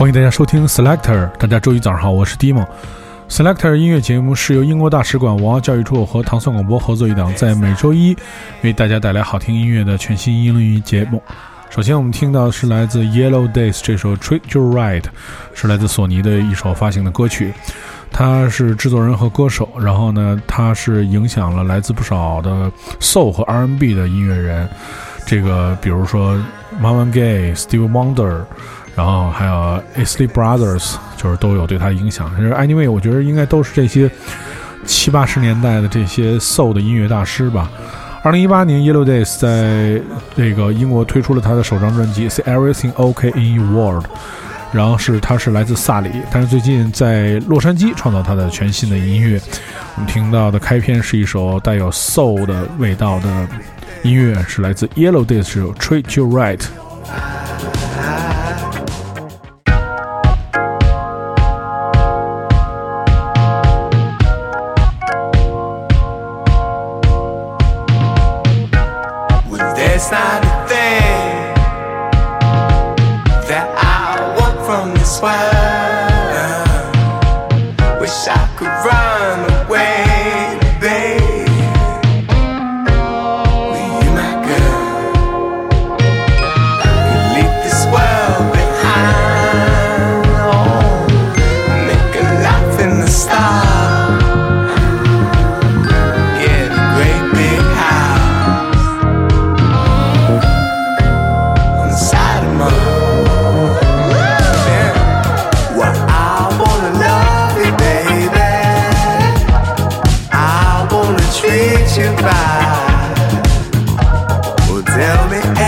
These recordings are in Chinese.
欢迎大家收听 Selector。大家周一早上好，我是 Dimo。Selector 音乐节目是由英国大使馆文化教育处和唐宋广播合作一档，在每周一为大家带来好听音乐的全新英语节目。首先，我们听到的是来自 Yellow Days 这首《Treat You Right》，是来自索尼的一首发行的歌曲。他是制作人和歌手，然后呢，他是影响了来自不少的 Soul 和 R&B 的音乐人。这个，比如说 Marvin Gaye、Steve Wonder。然后还有 Isley Brothers，就是都有对他的影响。Anyway，我觉得应该都是这些七八十年代的这些 Soul 的音乐大师吧。二零一八年，Yellow Days 在这个英国推出了他的首张专辑《Is Everything OK in Your World》，然后是他是来自萨里，但是最近在洛杉矶创造他的全新的音乐。我们听到的开篇是一首带有 Soul 的味道的音乐，是来自 Yellow Days 这首《Treat You Right》。side 这首歌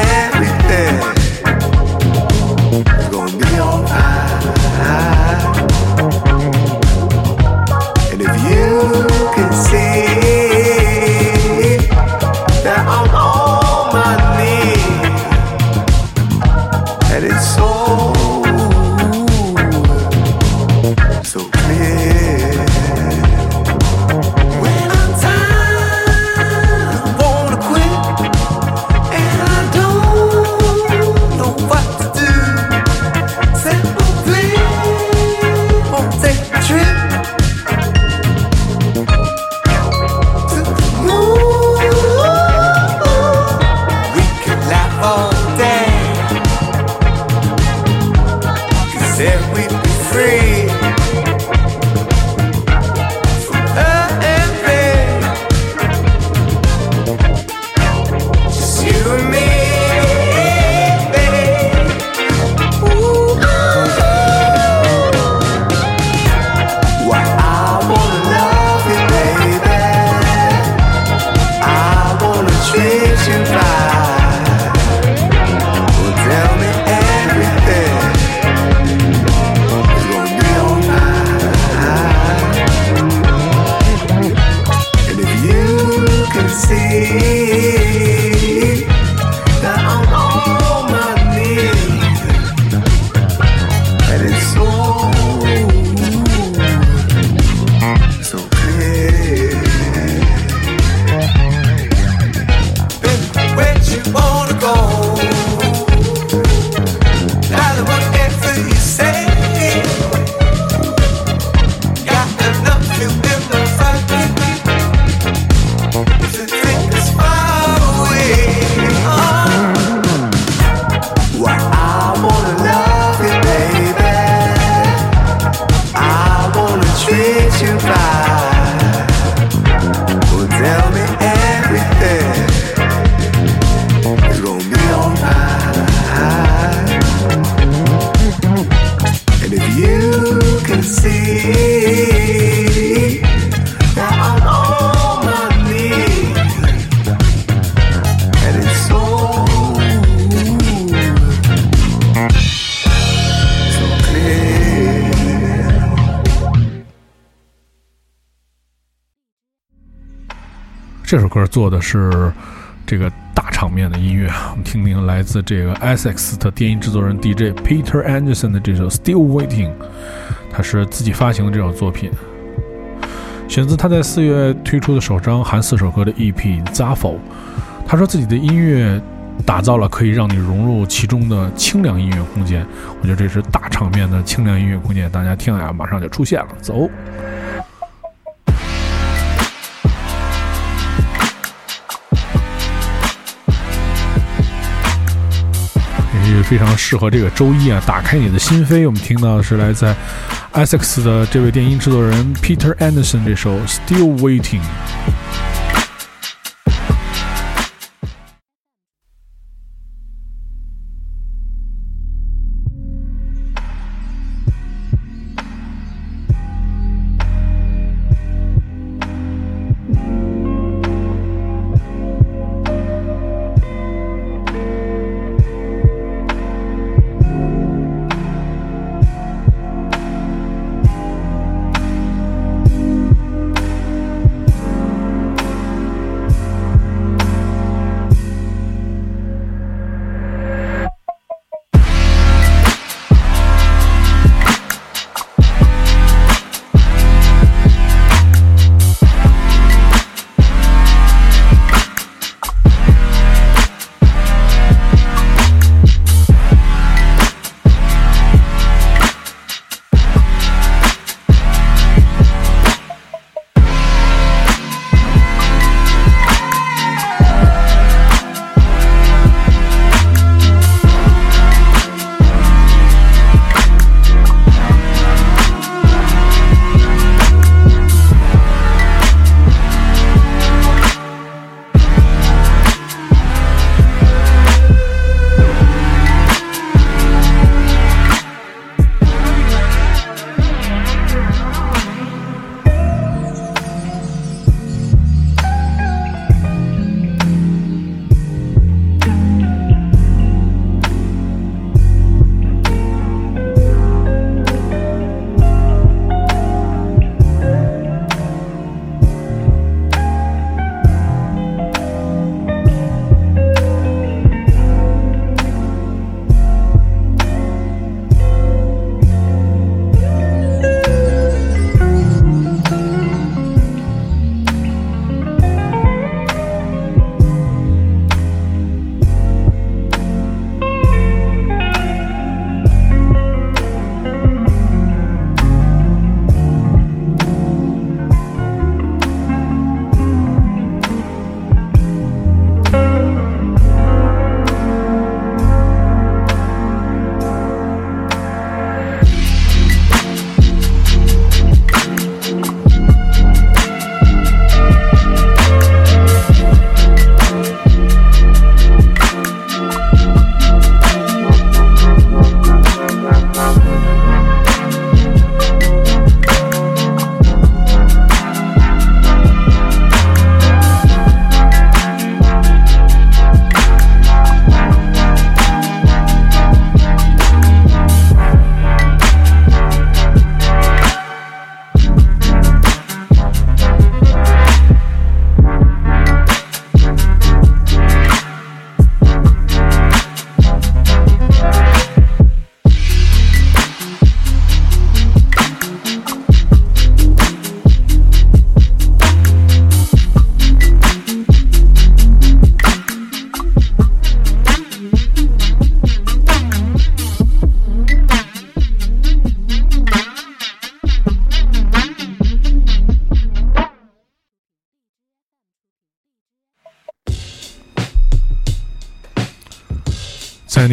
做的是这个大场面的音乐，我们听听来自这个 Essex 的电音制作人 DJ Peter Anderson 的这首 Still Waiting，他是自己发行的这首作品，选自他在四月推出的首张含四首歌的 EP Zaffo。他说自己的音乐打造了可以让你融入其中的清凉音乐空间。我觉得这是大场面的清凉音乐空间，大家听呀，马上就出现了。走。非常适合这个周一啊，打开你的心扉。我们听到的是来自 Essex 的这位电音制作人 Peter Anderson 这首《Still Waiting》。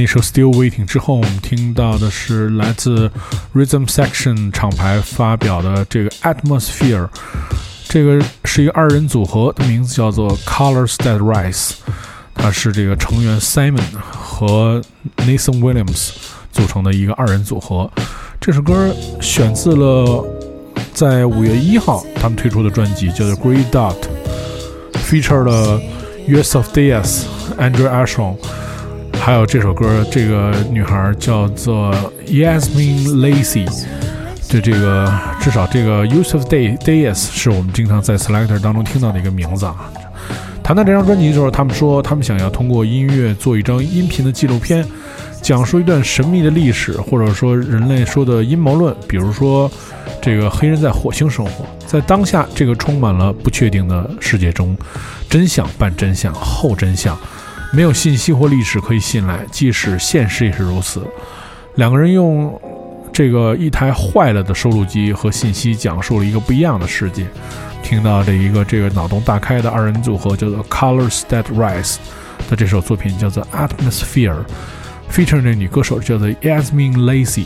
首《Still Waiting》之后，我们听到的是来自 Rhythm Section 厂牌发表的这个 Atmosphere，这个是一个二人组合，的名字叫做 Colors That Rise，它是这个成员 Simon 和 Nathan Williams 组成的一个二人组合。这首歌选自了在五月一号他们推出的专辑，叫做《Grey Dot》，feature 了 US of Diaz、Andrew Ashon。还有这首歌，这个女孩叫做 Yasmin Lacy。对这个，至少这个 Yusuf Day Days 是我们经常在 Selector 当中听到的一个名字啊。谈到这张专辑的时候，他们说他们想要通过音乐做一张音频的纪录片，讲述一段神秘的历史，或者说人类说的阴谋论，比如说这个黑人在火星生活。在当下这个充满了不确定的世界中，真相、半真相、后真相。没有信息或历史可以信赖，即使现实也是如此。两个人用这个一台坏了的收录机和信息，讲述了一个不一样的世界。听到这一个这个脑洞大开的二人组合叫做 Colors That Rise 的这首作品叫做 Atmosphere，feature 那女歌手叫做 Yasmin Lacy。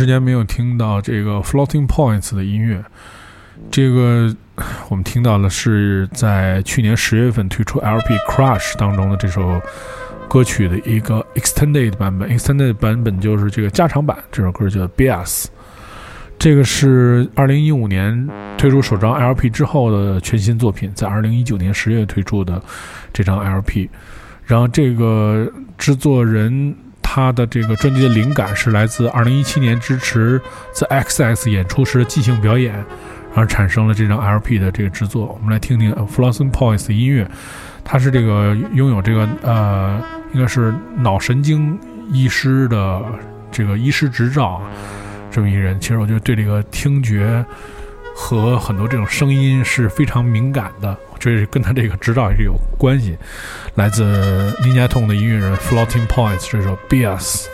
时间没有听到这个 Floating Points 的音乐，这个我们听到的是在去年十月份推出 LP Crush 当中的这首歌曲的一个 Extended 版本，Extended 版本就是这个加长版，这首歌叫 BS 这个是二零一五年推出首张 LP 之后的全新作品，在二零一九年十月推出的这张 LP，然后这个制作人。他的这个专辑的灵感是来自2017年支持在 XX 演出时的即兴表演，然后产生了这张 LP 的这个制作。我们来听听 Flossing Points 音乐，他是这个拥有这个呃，应该是脑神经医师的这个医师执照这么一人。其实我觉得对这个听觉和很多这种声音是非常敏感的。这是跟他这个指导也是有关系，来自 Ninja t o n 的音乐人 Floating Points 这首 Bias。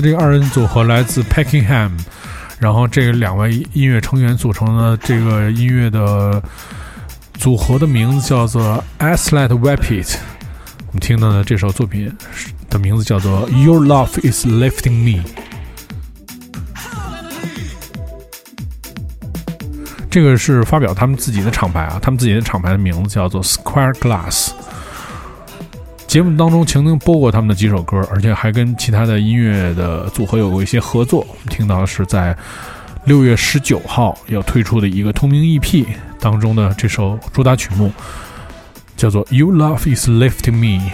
这个二人组合来自 Packingham，然后这两位音乐成员组成的这个音乐的组合的名字叫做 Aslet Rapid。我们听到的这首作品的名字叫做 Your Love Is Lifting Me。这个是发表他们自己的厂牌啊，他们自己的厂牌的名字叫做 Square Glass。节目当中曾经播过他们的几首歌，而且还跟其他的音乐的组合有过一些合作。我们听到的是在六月十九号要推出的一个同名 EP 当中的这首主打曲目，叫做《You Love Is Lifting Me》。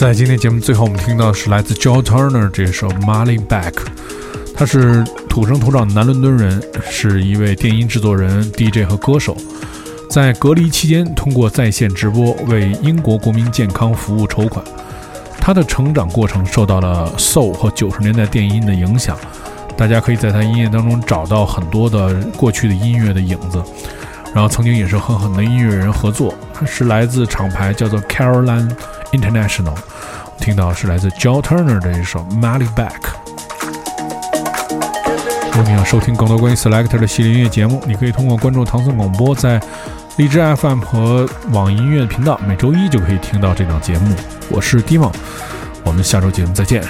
在今天节目最后，我们听到的是来自 Joe Turner 这首《Molly Back》。他是土生土长的南伦敦人，是一位电音制作人、DJ 和歌手。在隔离期间，通过在线直播为英国国民健康服务筹款。他的成长过程受到了 Soul 和九十年代电音的影响。大家可以在他音乐当中找到很多的过去的音乐的影子。然后曾经也是和很多音乐人合作，他是来自厂牌叫做 Caroline International。听到是来自 Joe Turner 的一首 Maly Back。如果你想收听更多关于 Selector 的系列音乐节目，你可以通过关注唐宋广播，在荔枝 FM 和网易音乐频道，每周一就可以听到这档节目。我是 d i m o 我们下周节目再见。